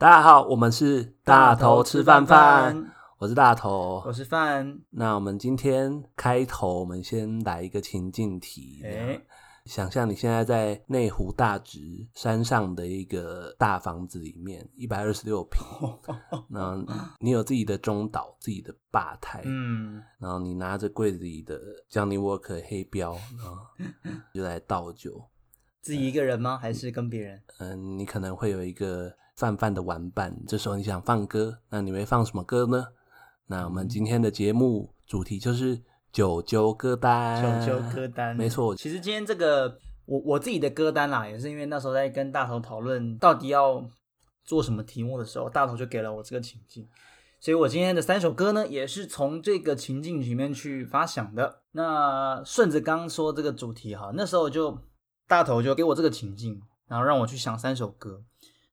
大家好，我们是大头吃饭饭，我是大头，我是饭。那我们今天开头，我们先来一个情境题。欸、想象你现在在内湖大直山上的一个大房子里面，一百二十六平。那你有自己的中岛，自己的吧台，嗯，然后你拿着柜子里的 Johnny Walker 黑标，然后就来倒酒。自己一个人吗？还是跟别人？嗯，你可能会有一个。饭饭的玩伴，这时候你想放歌，那你会放什么歌呢？那我们今天的节目主题就是九九歌单。九九歌单，没错。其实今天这个我我自己的歌单啦，也是因为那时候在跟大头讨论到底要做什么题目的时候，大头就给了我这个情境，所以我今天的三首歌呢，也是从这个情境里面去发想的。那顺着刚刚说这个主题哈，那时候就大头就给我这个情境，然后让我去想三首歌。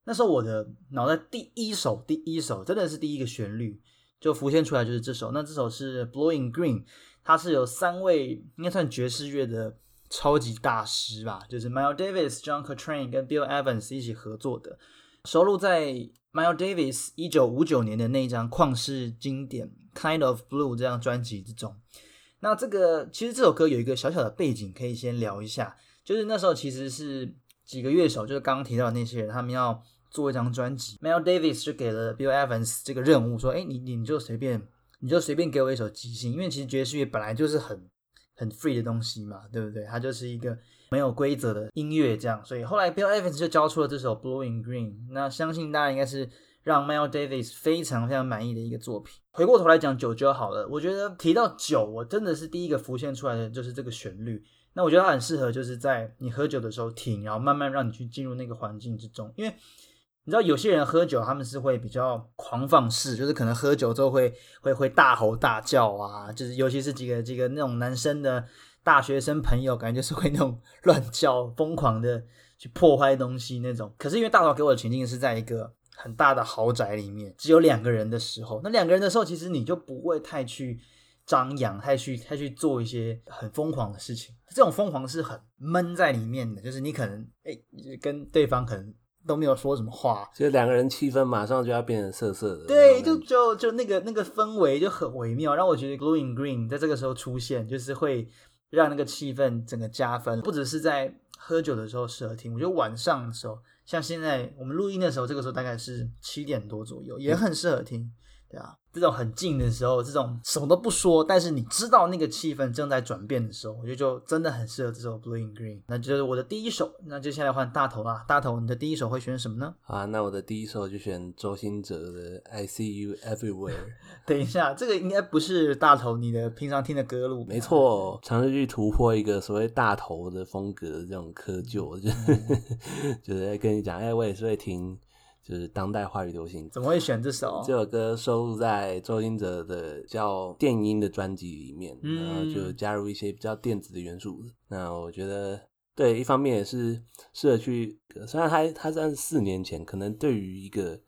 那时候我的脑袋第一首，第一首真的是第一个旋律就浮现出来，就是这首。那这首是《Blowing Green》，它是有三位应该算爵士乐的超级大师吧，就是 Miles Davis、John Coltrane 跟 Bill Evans 一起合作的，收录在 Miles Davis 一九五九年的那一张旷世经典《Kind of Blue》这张专辑之中。那这个其实这首歌有一个小小的背景，可以先聊一下，就是那时候其实是几个乐手，就是刚刚提到的那些人，他们要。做一张专辑，Mel Davis 就给了 Bill Evans 这个任务，说：“哎，你你就随便，你就随便给我一首即兴，因为其实爵士乐本来就是很很 free 的东西嘛，对不对？它就是一个没有规则的音乐，这样。所以后来 Bill Evans 就交出了这首 Blowing Green，那相信大家应该是让 Mel Davis 非常非常满意的一个作品。回过头来讲九九好了，我觉得提到酒，我真的是第一个浮现出来的就是这个旋律。那我觉得它很适合，就是在你喝酒的时候听，然后慢慢让你去进入那个环境之中，因为。你知道有些人喝酒，他们是会比较狂放式，就是可能喝酒之后会会会大吼大叫啊，就是尤其是几个几个那种男生的大学生朋友，感觉就是会那种 乱叫、疯狂的去破坏东西那种。可是因为大头给我的情境是在一个很大的豪宅里面，只有两个人的时候，那两个人的时候，其实你就不会太去张扬，太去太去做一些很疯狂的事情。这种疯狂是很闷在里面的，就是你可能哎跟对方可能。都没有说什么话，就两个人气氛马上就要变成涩涩的。对，就就就那个那个氛围就很微妙，让我觉得《Blue and Green》在这个时候出现，就是会让那个气氛整个加分。不只是在喝酒的时候适合听，我觉得晚上的时候，像现在我们录音的时候，这个时候大概是七点多左右，也很适合听。对啊，这种很近的时候，这种什么都不说，但是你知道那个气氛正在转变的时候，我觉得就真的很适合这首《Blue and Green》。那就是我的第一首，那接下来换大头啦。大头，你的第一首会选什么呢？啊，那我的第一首就选周兴哲的《I See You Everywhere》。等一下，这个应该不是大头你的平常听的歌路。没错，尝试去突破一个所谓大头的风格的这种窠臼，就 就是在跟你讲，哎，我也是会听。就是当代华语流行，怎么会选这首？这首歌收录在周兴哲的叫电音的专辑里面，然后就加入一些比较电子的元素。嗯、那我觉得，对，一方面也是适合去，虽然他他算是四年前，可能对于一个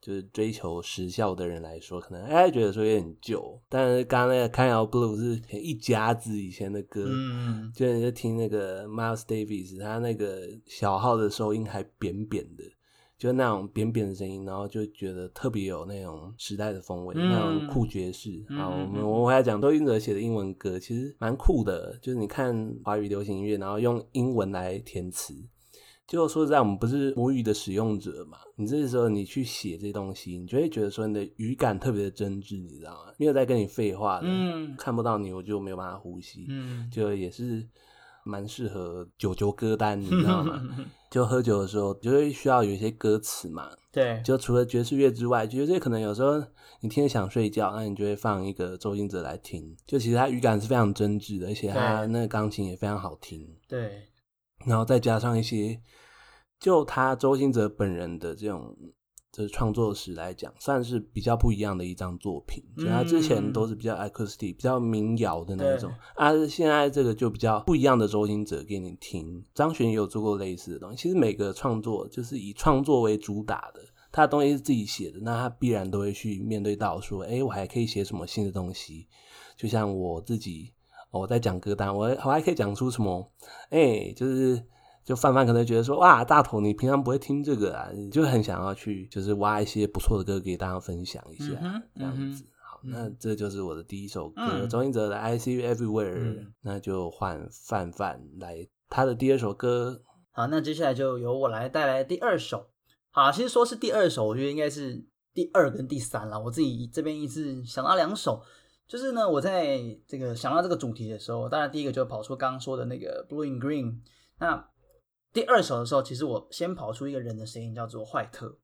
就是追求时效的人来说，可能哎觉得说有点旧。但是刚刚那个 Kind of Blue 是一家子以前的歌，嗯，就你就听那个 Miles Davis，他那个小号的收音还扁扁的。就那种扁扁的声音，然后就觉得特别有那种时代的风味，嗯、那种酷爵士。好，我们我还要讲周云哲写的英文歌，其实蛮酷的。就是你看华语流行音乐，然后用英文来填词，就说实在，我们不是母语的使用者嘛。你这时候你去写这些东西，你就会觉得说你的语感特别的真挚，你知道吗？没有在跟你废话的，嗯、看不到你我就没有办法呼吸。嗯，就也是。蛮适合九九歌单，你知道吗？就喝酒的时候，就会需要有一些歌词嘛。对，就除了爵士乐之外，爵士乐可能有时候你听着想睡觉，那你就会放一个周星哲来听。就其实他语感是非常真挚的，而且他那个钢琴也非常好听。对，然后再加上一些，就他周星哲本人的这种。这是创作史来讲，算是比较不一样的一张作品。就他之前都是比较 acoustic、比较民谣的那种，啊，现在这个就比较不一样的周星哲给你听。张悬也有做过类似的东西。其实每个创作就是以创作为主打的，他的东西是自己写的，那他必然都会去面对到说，哎，我还可以写什么新的东西？就像我自己，我在讲歌单，我我还可以讲出什么？哎，就是。就范范可能觉得说，哇，大头你平常不会听这个啊，你就很想要去就是挖一些不错的歌给大家分享一下，嗯、这样子。好，那这就是我的第一首歌，嗯、周兴哲的《I See You Everywhere》，嗯。那就换范范来他的第二首歌。好，那接下来就由我来带来第二首。好，其实说是第二首，我觉得应该是第二跟第三了。我自己这边一直想到两首。就是呢，我在这个想到这个主题的时候，当然第一个就跑出刚刚说的那个 Blue and Green。那第二首的时候，其实我先跑出一个人的声音，叫做坏特。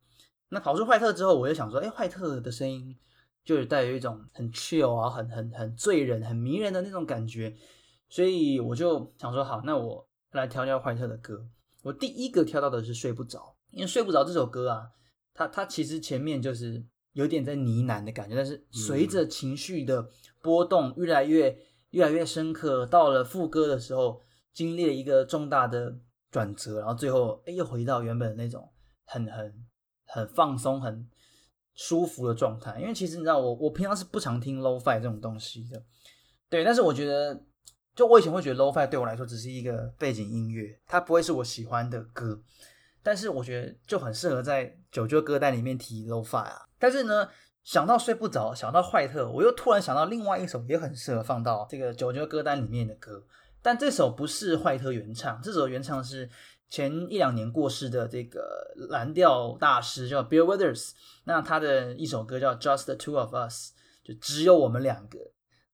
那跑出坏特之后，我就想说，哎，坏特的声音就带有一种很 chill 啊，很很很醉人、很迷人的那种感觉。所以我就想说，好，那我来挑挑坏特的歌。我第一个挑到的是睡不着，因为睡不着这首歌啊，它它其实前面就是。有点在呢喃的感觉，但是随着情绪的波动越来越越来越深刻，到了副歌的时候，经历了一个重大的转折，然后最后哎又回到原本那种很很很放松、很舒服的状态。因为其实你知道，我我平常是不常听 low fi 这种东西的，对，但是我觉得，就我以前会觉得 low fi 对我来说只是一个背景音乐，它不会是我喜欢的歌。但是我觉得就很适合在九九歌单里面提 low fi 啊。但是呢，想到睡不着，想到坏特，我又突然想到另外一首也很适合放到这个九九歌单里面的歌。但这首不是坏特原唱，这首原唱是前一两年过世的这个蓝调大师叫 Bill Withers。那他的一首歌叫 Just the Two of Us，就只有我们两个。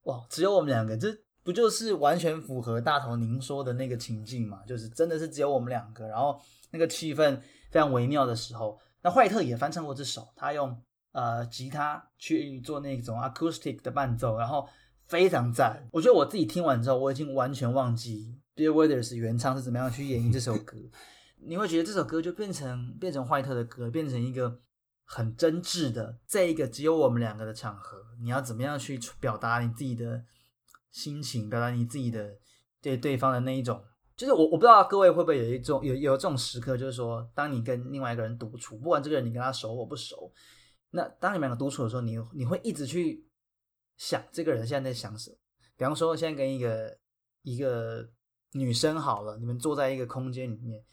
哇，只有我们两个，这不就是完全符合大头您说的那个情境嘛？就是真的是只有我们两个，然后。那个气氛非常微妙的时候，那坏特也翻唱过这首，他用呃吉他去做那种 acoustic 的伴奏，然后非常赞。我觉得我自己听完之后，我已经完全忘记 Bill Withers 原唱是怎么样去演绎这首歌。你会觉得这首歌就变成变成坏特的歌，变成一个很真挚的，在一个只有我们两个的场合，你要怎么样去表达你自己的心情，表达你自己的对对方的那一种。就是我我不知道各位会不会有一种有有这种时刻，就是说，当你跟另外一个人独处，不管这个人你跟他熟或不熟，那当你们两个独处的时候，你你会一直去想这个人现在在想什么。比方说，现在跟一个一个女生好了，你们坐在一个空间里面，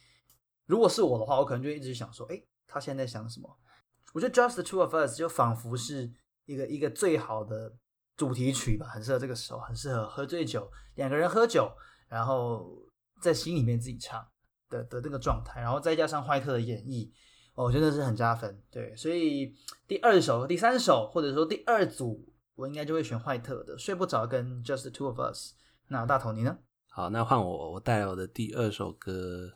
如果是我的话，我可能就一直想说，诶，他现在在想什么？我觉得 Just the Two of Us 就仿佛是一个一个最好的主题曲吧，很适合这个时候，很适合喝醉酒，两个人喝酒，然后。在心里面自己唱的的这个状态，然后再加上怀特的演绎，哦，真的是很加分。对，所以第二首、第三首，或者说第二组，我应该就会选坏特的《睡不着》跟《Just the Two of Us》。那大头你呢？好，那换我，我带来我的第二首歌。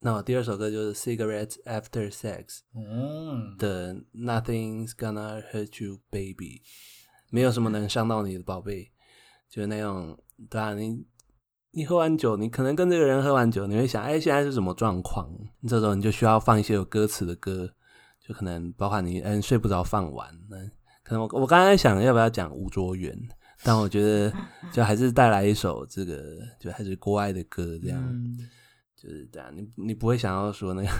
那我第二首歌就是《Cigarettes After Sex》嗯的《Nothing's Gonna Hurt You, Baby》，没有什么能伤到你的宝贝，就是那种，对啊，你。你喝完酒，你可能跟这个人喝完酒，你会想，哎，现在是什么状况？这时候你就需要放一些有歌词的歌，就可能包括你，嗯，睡不着放完。那可能我我刚才想要不要讲吴卓源，但我觉得就还是带来一首这个，就还是国外的歌，这样，嗯、就是这样。你你不会想要说那个。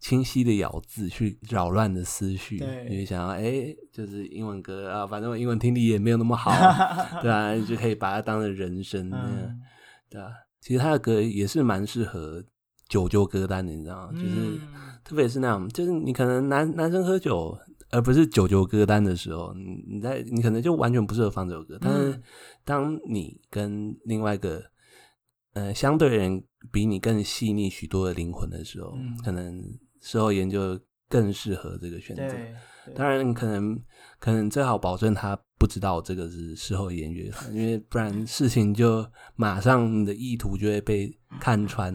清晰的咬字去扰乱的思绪，因为想要哎、欸，就是英文歌啊，反正我英文听力也没有那么好，对啊，就可以把它当成人声那样，嗯、对啊。其实他的歌也是蛮适合酒酒歌单的，你知道吗？就是、嗯、特别是那样，就是你可能男男生喝酒，而不是九九歌单的时候，你你在你可能就完全不适合放这首歌。但是当你跟另外一个呃相对人比你更细腻许多的灵魂的时候，嗯、可能。事后研究更适合这个选择，当然可能可能最好保证他不知道这个是事后研究，因为不然事情就马上你的意图就会被看穿。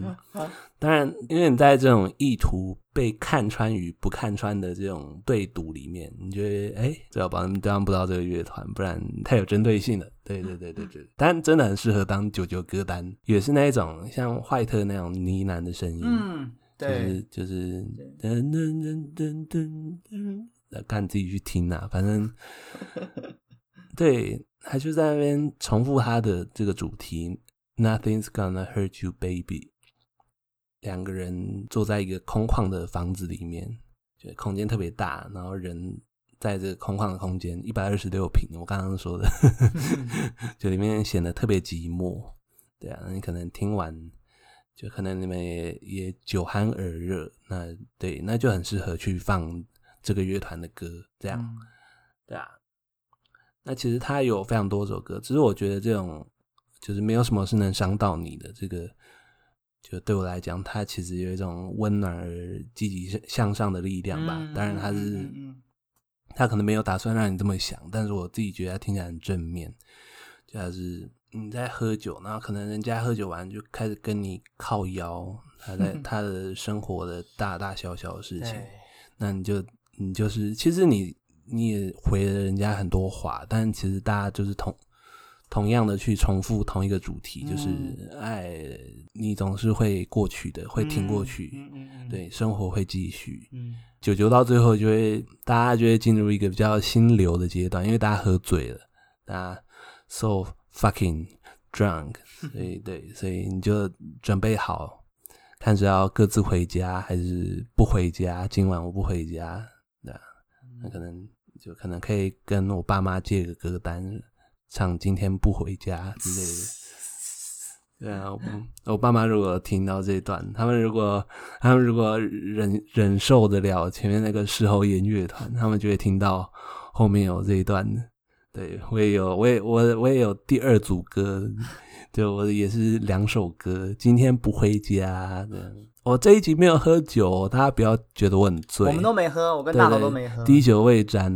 当然，因为你在这种意图被看穿与不看穿的这种对赌里面，你觉得哎，最好保证对方不知道这个乐团，不然太有针对性了。对对对对对，但真的很适合当九九歌单，也是那一种像坏特那种呢喃的声音。嗯。就是就是噔噔噔噔噔噔，看自己去听啊，反正 对，他就在那边重复他的这个主题，Nothing's gonna hurt you, baby。两个人坐在一个空旷的房子里面，就空间特别大，然后人在这个空旷的空间，一百二十六平，我刚刚说的，就里面显得特别寂寞。对啊，你可能听完。就可能你们也也酒酣耳热，那对，那就很适合去放这个乐团的歌，这样，嗯、对啊。那其实他有非常多首歌，只是我觉得这种就是没有什么是能伤到你的，这个就对我来讲，他其实有一种温暖而积极向上的力量吧。当然，他是他可能没有打算让你这么想，但是我自己觉得他听起来很正面，就是你在喝酒，然后可能人家喝酒完就开始跟你靠腰，他在 他的生活的大大小小的事情，那你就你就是其实你。你也回了人家很多话，但其实大家就是同同样的去重复同一个主题，嗯、就是爱你总是会过去的，会挺过去，对，生活会继续。嗯，酒酒到最后就会，大家就会进入一个比较心流的阶段，因为大家喝醉了，大家 so fucking drunk，所以对，所以你就准备好，看是要各自回家还是不回家。今晚我不回家，那那可能。就可能可以跟我爸妈借个歌单，唱今天不回家之类的。对啊，我，我爸妈如果听到这一段，他们如果他们如果忍忍受得了前面那个事后音乐团，他们就会听到后面有这一段。对，我也有，我也我我也有第二组歌，对，我也是两首歌，今天不回家的。我这一集没有喝酒，大家不要觉得我很醉。我们都没喝，我跟大头都没喝。滴酒未沾，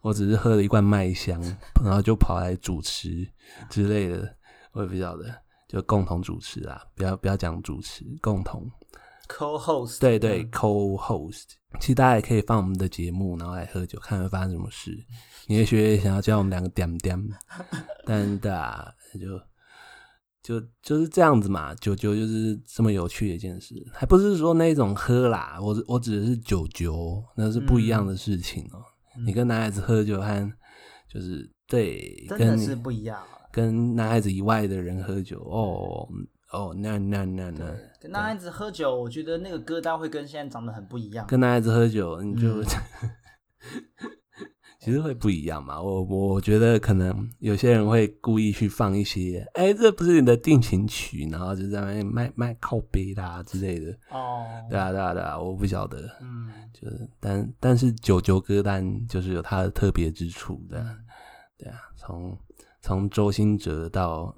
我只是喝了一罐麦香，然后就跑来主持之类的，我也不晓得，就共同主持啊，不要不要讲主持，共同 co-host。对对，对，co-host。其实大家也可以放我们的节目，然后来喝酒，看会发生什么事。你也许想要叫我们两个点点，但大就。就就是这样子嘛，酒酒就是这么有趣的一件事，还不是说那种喝啦，我我指的是酒酒，那是不一样的事情哦、喔。嗯、你跟男孩子喝酒和就是对，真的是不一样、啊。跟男孩子以外的人喝酒，哦哦，那那那那，跟男孩子喝酒，我觉得那个歌单会跟现在长得很不一样。跟男孩子喝酒，你就。嗯 其实会不一样嘛，我我觉得可能有些人会故意去放一些，哎、欸，这不是你的定情曲，然后就在那边卖卖靠背啦之类的。哦，对啊，对啊，对啊，我不晓得，嗯，就是，但但是九九歌单就是有它的特别之处的，对啊，从从周兴哲到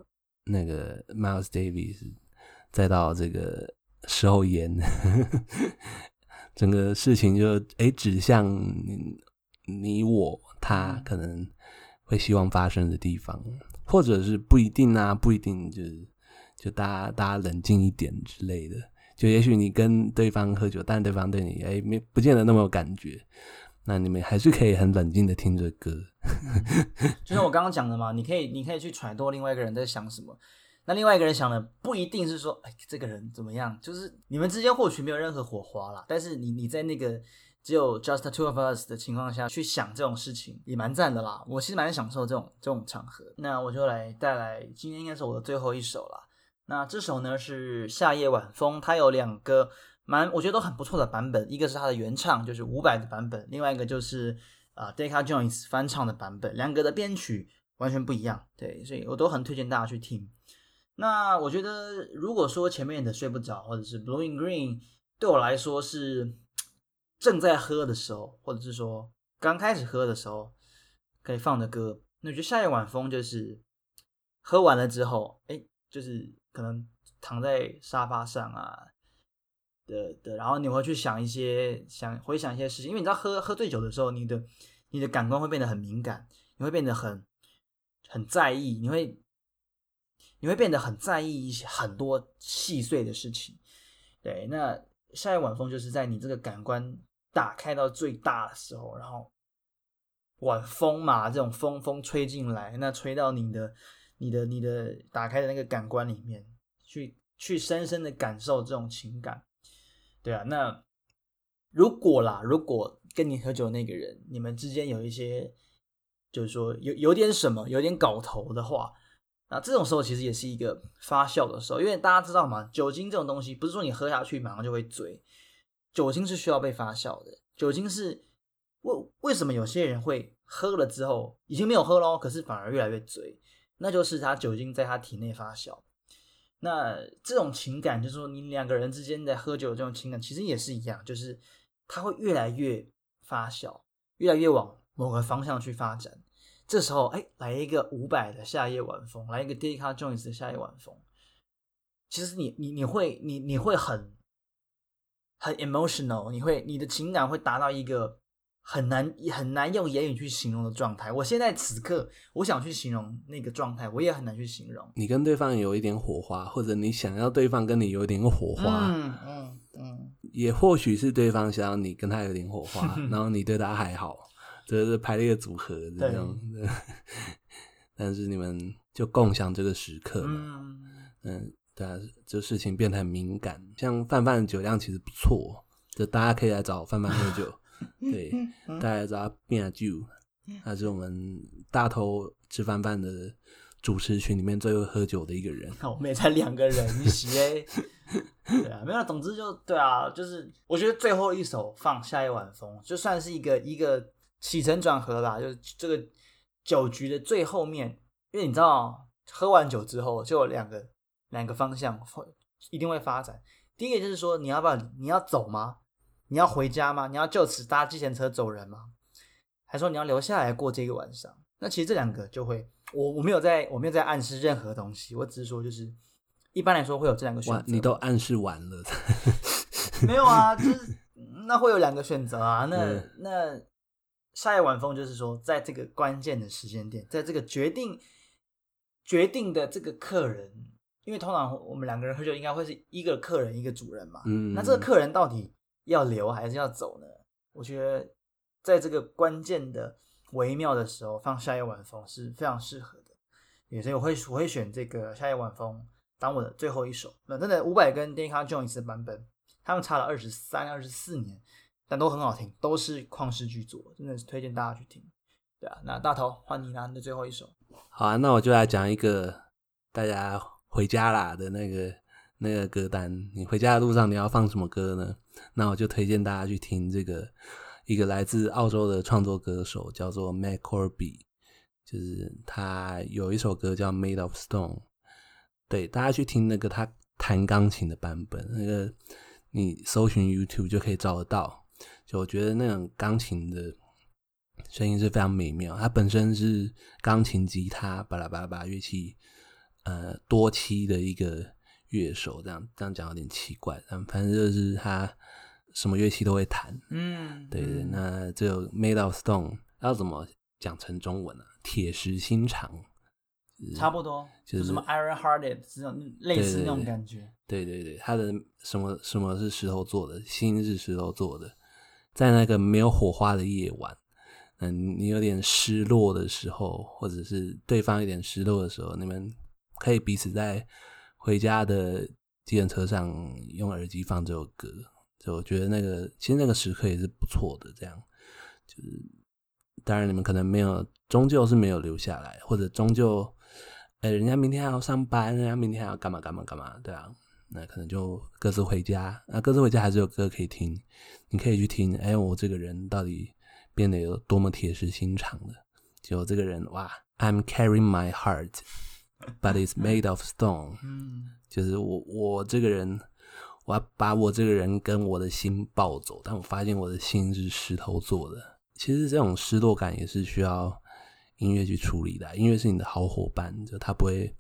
那个 Miles Davis，再到这个事后烟，整个事情就哎、欸、指向。你我他可能会希望发生的地方，或者是不一定啊，不一定就是就大家大家冷静一点之类的。就也许你跟对方喝酒，但对方对你哎没不见得那么有感觉，那你们还是可以很冷静的听着歌。就像我刚刚讲的嘛，你可以你可以去揣度另外一个人在想什么，那另外一个人想的不一定是说哎这个人怎么样，就是你们之间或许没有任何火花啦，但是你你在那个。只有 just two of us 的情况下去想这种事情也蛮赞的啦，我其实蛮享受这种这种场合。那我就来带来今天应该是我的最后一首啦。那这首呢是夏夜晚风，它有两个蛮我觉得都很不错的版本，一个是它的原唱就是伍佰的版本，另外一个就是啊、呃、d e c a Jones 翻唱的版本，两个的编曲完全不一样，对，所以我都很推荐大家去听。那我觉得如果说前面的睡不着或者是 Blue in Green 对我来说是。正在喝的时候，或者是说刚开始喝的时候，可以放的歌。那我觉得夏夜晚风就是喝完了之后，哎，就是可能躺在沙发上啊的的，然后你会去想一些想回想一些事情，因为你知道喝喝醉酒的时候，你的你的感官会变得很敏感，你会变得很很在意，你会你会变得很在意一些很多细碎的事情。对，那夏夜晚风就是在你这个感官。打开到最大的时候，然后晚风嘛，这种风风吹进来，那吹到你的、你的、你的打开的那个感官里面，去去深深的感受这种情感，对啊。那如果啦，如果跟你喝酒那个人，你们之间有一些，就是说有有点什么，有点搞头的话，那这种时候其实也是一个发酵的时候，因为大家知道嘛，酒精这种东西不是说你喝下去马上就会醉。酒精是需要被发酵的。酒精是为为什么有些人会喝了之后已经没有喝喽，可是反而越来越醉，那就是他酒精在他体内发酵。那这种情感，就是说你两个人之间在喝酒这种情感，其实也是一样，就是它会越来越发酵，越来越往某个方向去发展。这时候，哎，来一个五百的夏夜晚风，来一个 Deca Joins 的夏夜晚风，其实你你你会你你会很很 emotional，你会你的情感会达到一个。很难很难用言语去形容的状态。我现在此刻，我想去形容那个状态，我也很难去形容。你跟对方有一点火花，或者你想要对方跟你有一点火花，嗯嗯嗯，也或许是对方想要你跟他有点火花，然后你对他还好，这是排列组合这样。但是你们就共享这个时刻嘛，嗯嗯，对啊，这事情变得很敏感。像范范的酒量其实不错，就大家可以来找范范喝酒。对，大家知道变酒，他是我们大头吃饭饭的主持群里面最会喝酒的一个人。那 我们也才两个人一起哎，对啊，没有，总之就对啊，就是我觉得最后一首放下一晚风，就算是一个一个起承转合啦，就是这个酒局的最后面，因为你知道，喝完酒之后就有两个两个方向会一定会发展。第一个就是说，你要不要你要走吗？你要回家吗？你要就此搭计程车走人吗？还说你要留下来过这个晚上？那其实这两个就会，我我没有在我没有在暗示任何东西，我只是说就是一般来说会有这两个选择。你都暗示完了，没有啊？就是那会有两个选择啊。那、嗯、那夏夜晚风就是说，在这个关键的时间点，在这个决定决定的这个客人，因为通常我们两个人喝酒应该会是一个客人一个主人嘛。嗯，那这个客人到底？要留还是要走呢？我觉得在这个关键的微妙的时候，放夏夜晚风是非常适合的。也所以我会我会选这个夏夜晚风当我的最后一首。那真的五百跟 Deca Joins 的版本，他们差了二十三、二十四年，但都很好听，都是旷世巨作，真的是推荐大家去听。对啊，那大头换你拿你的最后一首。好啊，那我就来讲一个大家回家啦的那个那个歌单。你回家的路上你要放什么歌呢？那我就推荐大家去听这个一个来自澳洲的创作歌手，叫做 Macorby，就是他有一首歌叫《Made of Stone》。对，大家去听那个他弹钢琴的版本，那个你搜寻 YouTube 就可以找得到。就我觉得那种钢琴的声音是非常美妙。它本身是钢琴、吉他、巴拉巴拉巴拉乐器，呃，多期的一个。乐手这样这样讲有点奇怪，但反正就是他什么乐器都会弹。嗯，对对，那这 Made of Stone 要怎么讲成中文呢？啊？铁石心肠，差不多，就是什么 Iron Hearted 这种类似那种感觉。对对对，他的什么什么是石头做的？心是石头做的。在那个没有火花的夜晚，嗯，你有点失落的时候，或者是对方有点失落的时候，你们可以彼此在。回家的计程车上用耳机放这首歌，就我觉得那个其实那个时刻也是不错的。这样就是，当然你们可能没有，终究是没有留下来，或者终究，哎、人家明天还要上班，人家明天还要干嘛干嘛干嘛，对啊，那可能就各自回家。那各自回家还是有歌可以听，你可以去听。哎、我这个人到底变得有多么铁石心肠的？就这个人哇，I'm carrying my heart。But it's made of stone。嗯，就是我我这个人，我要把我这个人跟我的心抱走，但我发现我的心是石头做的。其实这种失落感也是需要音乐去处理的。音乐是你的好伙伴，就他不会，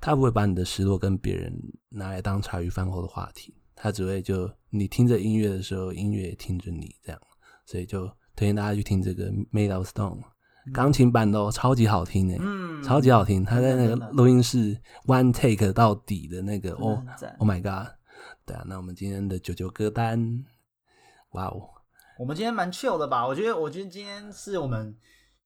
他不会把你的失落跟别人拿来当茶余饭后的话题，他只会就你听着音乐的时候，音乐也听着你这样。所以就推荐大家去听这个 Made of Stone。钢琴版的哦，超级好听诶，嗯，超级好听。他在那个录音室 one take 到底的那个哦，Oh my god！对啊，那我们今天的九九歌单，哇哦，我们今天蛮 chill 的吧？我觉得，我觉得今天是我们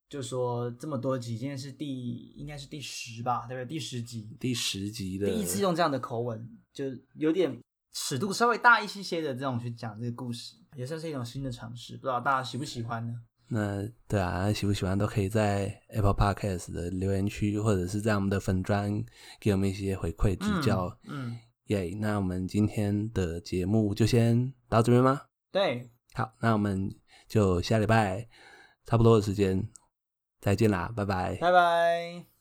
就说这么多集，今天是第应该是第十吧，对不对？第十集，第十集的第一次用这样的口吻，就有点尺度稍微大一些些的这种去讲这个故事，也算是一种新的尝试，不知道大家喜不喜欢呢？那对啊，喜不喜欢都可以在 Apple Podcast 的留言区，或者是在我们的粉砖给我们一些回馈指教。嗯，耶、嗯，yeah, 那我们今天的节目就先到这边吗？对，好，那我们就下礼拜差不多的时间再见啦，拜拜，拜拜。